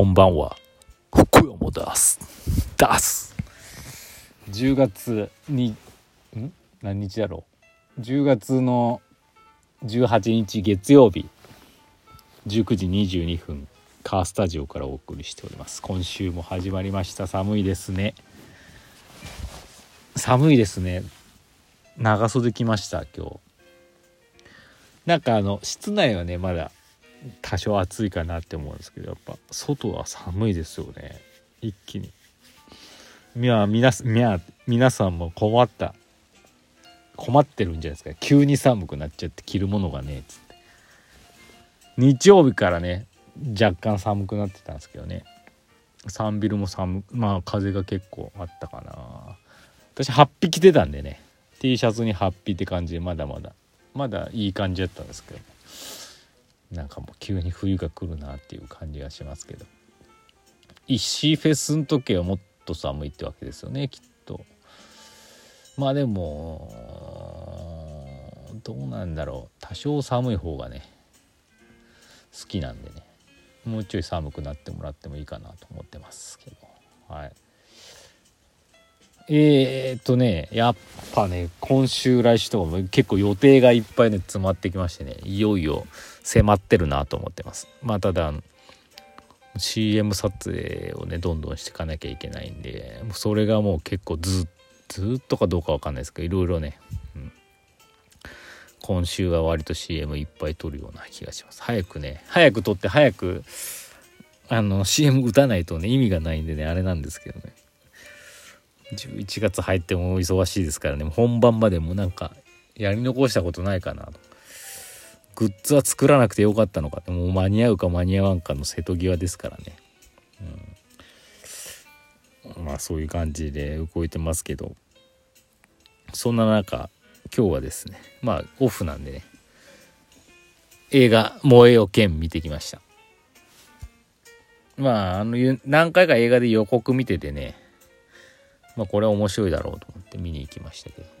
こんばんは福山です。です。10月にん？何日だろ？う10月の18日月曜日。19時22分。カースタジオからお送りしております。今週も始まりました。寒いですね。寒いですね。長袖着ました今日。なんかあの室内はねまだ多少暑いかなって思うんですけどやっぱ外は寒いですよね。一気に。いや皆皆さんも困った。困ってるんじゃないですか。急に寒くなっちゃって着るものがねっつって。日曜日からね若干寒くなってたんですけどね。サンビルも寒まあ風が結構あったかな。私8匹着てたんでね。T シャツに8匹って感じでまだまだ。まだいい感じだったんですけど。なんかもう急に冬が来るなっていう感じがしますけど。石井フェスの時はもっと寒いってわけですよねきっと。まあでもどうなんだろう。多少寒い方がね好きなんでね。もうちょい寒くなってもらってもいいかなと思ってますけど。はい。えー、っとねやっぱね今週来週とかも結構予定がいっぱいね詰まってきましてねいよいよ迫ってるなと思ってます。まあただ CM 撮影をねどんどんしていかなきゃいけないんでそれがもう結構ずずっとかどうかわかんないですけどいろいろね、うん、今週は割と CM いっぱい撮るような気がします。早くね早く撮って早くあの CM 打たないとね意味がないんでねあれなんですけどね。11月入っても忙しいですからね。本番までもなんかやり残したことないかなと。グッズは作らなくてよかったのか。もう間に合うか間に合わんかの瀬戸際ですからね、うん、まあそういう感じで動いてますけど。そんな中今日はですねまあオフなんでね。映画「燃えよ剣」見てきました。まああの何回か映画で予告見ててね。まあこれは面白いだろうと思って見に行きましたけど。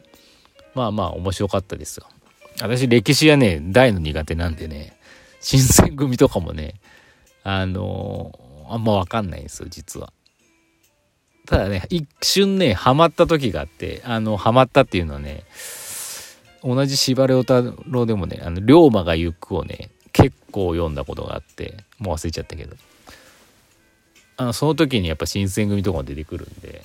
まあまあ面白かったですよ私歴史はね大の苦手なんでね新選組とかもねあのー、あんま分かんないんですよ実は。ただね一瞬ねハマった時があってあのハマったっていうのはね同じ司馬太郎でもね「あの龍馬が行く」をね結構読んだことがあってもう忘れちゃったけど。あのその時にやっぱ新選組とかも出てくるんで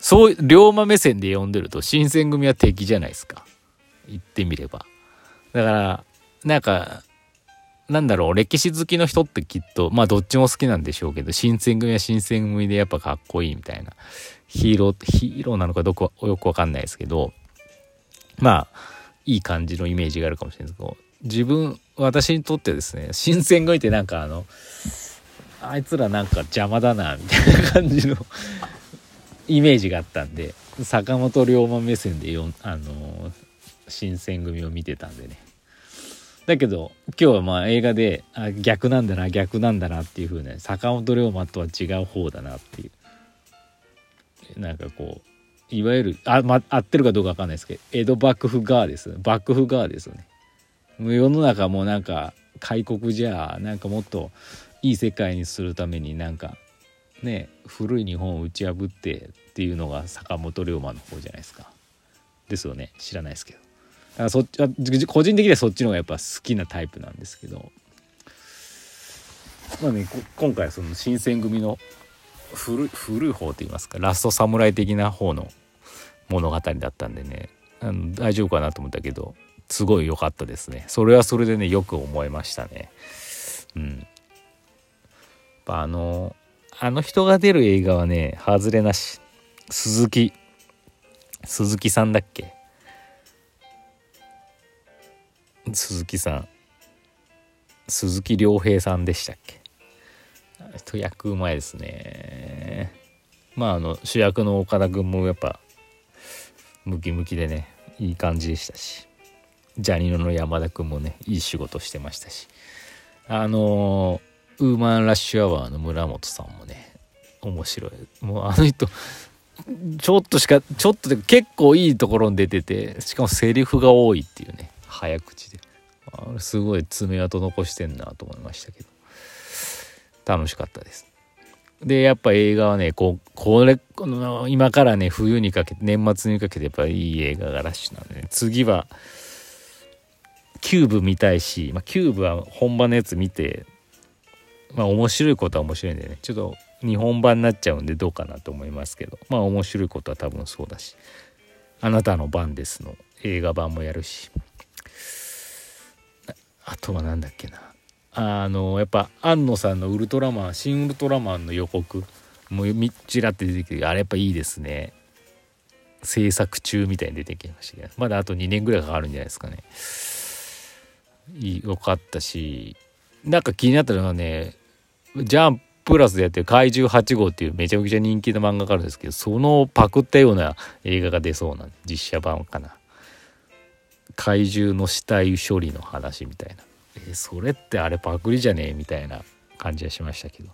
そう龍馬目線で読んでると新選組は敵じゃないですか。言ってみれば。だからなんかなんだろう歴史好きの人ってきっとまあどっちも好きなんでしょうけど新選組は新選組でやっぱかっこいいみたいな。ヒーローヒーローなのかどこよくわかんないですけどまあいい感じのイメージがあるかもしれないですけど自分私にとってですね新選組ってなんかあのあいつらなんか邪魔だなみたいな感じのイメージがあったんで坂本龍馬目線でよあの新選組を見てたんでね。だけど今日はまあ映画であ逆なんだな逆なんだなっていう風ね坂本龍馬とは違う方だなっていう。なんかこういわゆるあ、ま、合ってるかどうか分かんないですけど江戸幕府側です。幕府側ですよね。世の中もなんか開国じゃなんかもっといい世界にするためになんかね古い日本を打ち破ってっていうのが坂本龍馬の方じゃないですか。ですよね。知らないですけど。だからそっち個人的にはそっちの方がやっぱ好きなタイプなんですけど。まあね今回その新選組の古古い方といいますかラスト侍的な方の物語だったんでね。あの大丈夫かなと思ったけどすごい良かったですね。それはそれでねよく思いましたね。うん。あのあの人が出る映画はね外れなし。鈴木。鈴木さんだっけ？鈴木さん。鈴木亮平さんでしたっけ？人役うまいですね。まああの主役の岡田君もやっぱムキムキでねいい感じでしたし。ジャニーノの山田君もねいい仕事してましたし。あのウーマンラッシュアワーの村本さんもね面白い。もうあの人ちょっとしかちょっとで結構いいところに出ててしかもセリフが多いっていうね早口で。すごい爪痕残してんなと思いましたけど。楽しかったです。でやっぱ映画はねここれこの今からね冬にかけて年末にかけてやっぱいい映画がラッシュなんでね次は CUBE 見たいし、まあ、 CUBE は本場のやつ見てまあ面白いことは面白いんでね。ちょっと日本版になっちゃうんでどうかなと思いますけど。まあ面白いことは多分そうだし「あなたの番です」の映画版もやるし。あとは何だっけな。あのやっぱ庵野さんのウルトラマン新ウルトラマンの予告。もうみっちらって出てきてあれやっぱいいですね。制作中みたいに出てきましたけど。まだあと2年ぐらいかかるんじゃないですかね。よかったし。なんか気になったのはねジャンプラスでやってる怪獣8号っていうめちゃくちゃ人気の漫画があるんですけどそのパクったような映画が出そうな実写版かな。怪獣の死体処理の話みたいな。えそれってあれパクリじゃねえみたいな感じはしましたけど。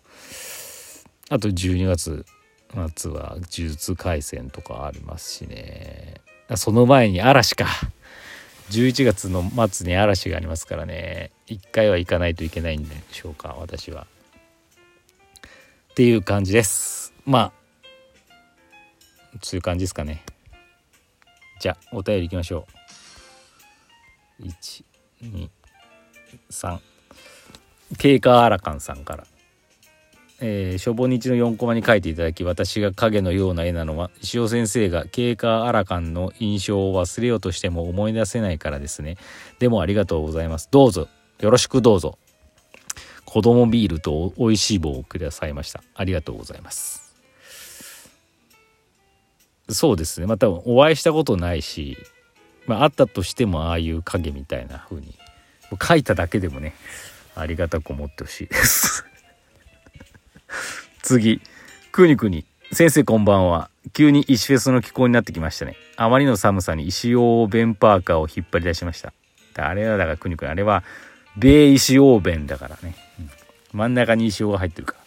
あと12月末は呪術廻戦とかありますしね。その前に嵐か。11月の末に嵐がありますからね。一回は行かないといけないんでしょうか私は。っていう感じです。まあそういう感じですかね。じゃあお便りいきましょう。123経過アラカンさんから。えー、初歩日の4コマに書いていただき私が影のような絵なのは石尾先生が経過アラカンの印象を忘れようとしても思い出せないからですね。でもありがとうございます。どうぞ。よろしくどうぞ。子供ビールと美味しい棒をくださいました。ありがとうございます。そうですね。またお会いしたことないし、まあ、あったとしてもああいう影みたいな風に書いただけでもねありがたく思ってほしいです。次。くにくに先生こんばんは。急に石フェスの気候になってきましたね。あまりの寒さに石オーベンパーカーを引っ張り出しました。あれはだからくにくにあれは米石オーベンだからね、うん、真ん中に石オが入ってるから。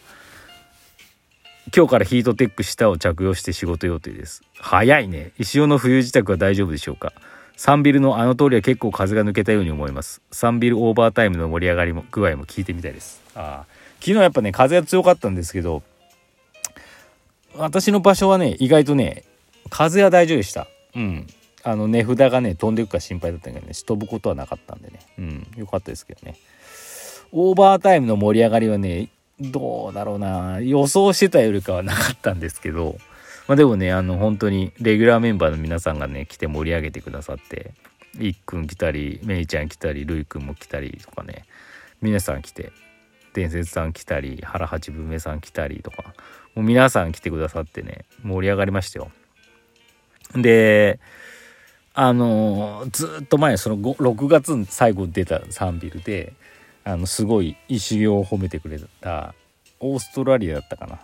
今日からヒートテック下を着用して仕事予定です。早いね。石尾の冬支度は大丈夫でしょうか？サンビルのあの通りは結構風が抜けたように思います。サンビルオーバータイムの盛り上がりも具合も聞いてみたいです。ああ。昨日やっぱね風が強かったんですけど私の場所はね意外とね風は大丈夫でした。うん。あの値札がね飛んでいくか心配だったけどね飛ぶことはなかったんでね。うんよかったですけどね。オーバータイムの盛り上がりはねどうだろうな。予想してたよりかはなかったんですけど。まあでもねあの本当にレギュラーメンバーの皆さんがね来て盛り上げてくださっていっくん来たりめいちゃん来たりるいくんも来たりとかね皆さん来て伝説さん来たり原八分目さん来たりとかもう皆さん来てくださってね盛り上がりましたよ。であのずっと前その6月に最後出たサンビルであのすごい石行を褒めてくれたオーストラリアだったかな？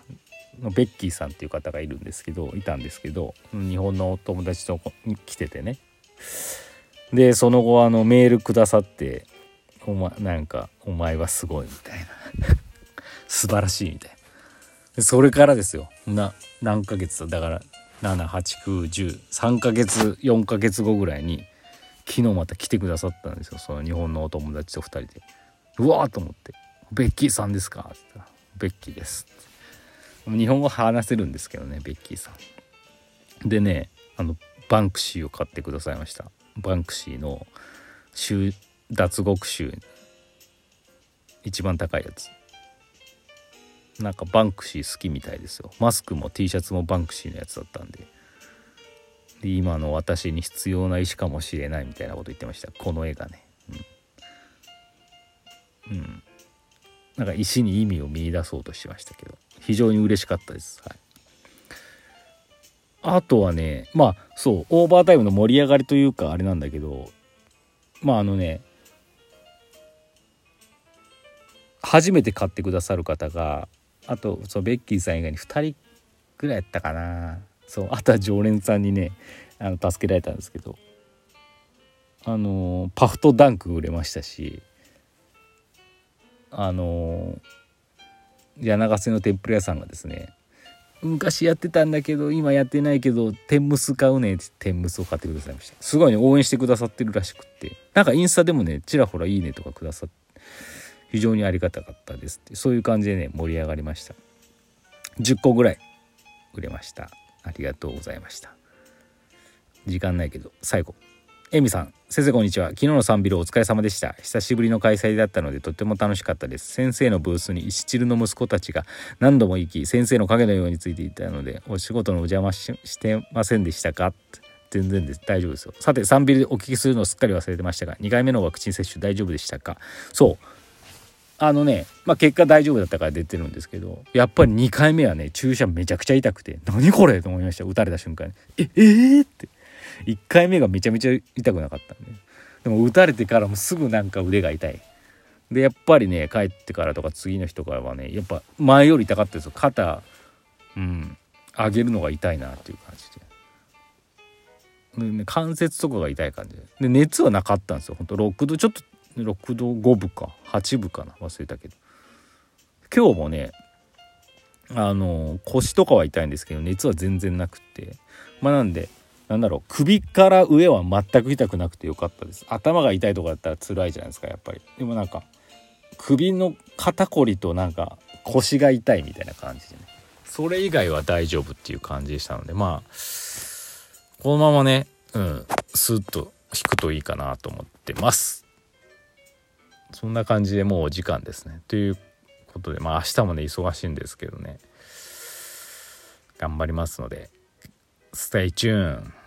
のベッキーさんっていう方がいるんですけどいたんですけど日本のお友達と来ててね。でその後あのメールくださってお前なんかお前はすごいみたいな。素晴らしいみたいな。それからですよ。な何ヶ月だから78910ヶ月4ヶ月後ぐらいに昨日また来てくださったんですよ。その日本のお友達と2人で。うわーと思って「ベッキーさんですか?」って言ったら「ベッキーです」日本語話せるんですけどねベッキーさん。でねあのバンクシーを買ってくださいました。バンクシーの脱獄臭一番高いやつ。なんかバンクシー好きみたいですよ。マスクも T シャツもバンクシーのやつだったんで。で今の私に必要な石かもしれないみたいなこと言ってました。この絵がね。うん、うん、なんか石に意味を見出そうとしましたけど。非常に嬉しかったです、はい、あとはねまあそうオーバータイムの盛り上がりというかあれなんだけどまああのね初めて買ってくださる方があとそのベッキーさん以外に2人ぐらいやったかな。そうあとは常連さんにねあの助けられたんですけど。あのパフとダンク売れましたしあの柳瀬の天ぷら屋さんがですね昔やってたんだけど今やってないけど天むす買うねって天むすを買ってくださいました。すごいね応援してくださってるらしくって。なんかインスタでもねちらほらいいねとかくださって非常にありがたかったですって。そういう感じでね盛り上がりました。10個ぐらい売れました。ありがとうございました。時間ないけど最後。エミさん先生こんにちは。昨日のサンビルお疲れ様でした。久しぶりの開催だったのでとっても楽しかったです。先生のブースに石チルの息子たちが何度も行き先生の影のようについていたのでお仕事のお邪魔してませんでしたか？全然です。大丈夫ですよ。さてサンビルでお聞きするのをすっかり忘れてましたが2回目のワクチン接種大丈夫でしたか？そう。あのね、まあ、結果大丈夫だったから出てるんですけどやっぱり2回目はね注射めちゃくちゃ痛くて何これと思いました打たれた瞬間に。ええー、って。1回目がめちゃめちゃ痛くなかったんで。でも打たれてからもすぐなんか腕が痛い。でやっぱりね帰ってからとか次の日とかはねやっぱ前より痛かったですよ。肩うん上げるのが痛いなっていう感じで。で、ね、関節とかが痛い感じで。で熱はなかったんですよ。ほんと6度ちょっと6度5分か。8分かな。忘れたけど。今日もねあの腰とかは痛いんですけど熱は全然なくって。まあなんでなんだろう。首から上は全く痛くなくてよかったです。頭が痛いとかだったら辛いじゃないですかやっぱり。でもなんか首の肩こりとなんか腰が痛いみたいな感じでね。それ以外は大丈夫っていう感じでしたのでまあこのままねうんスッと引くといいかなと思ってます。そんな感じでもうお時間ですね。ということでまあ明日もね忙しいんですけどね。頑張りますので StayTune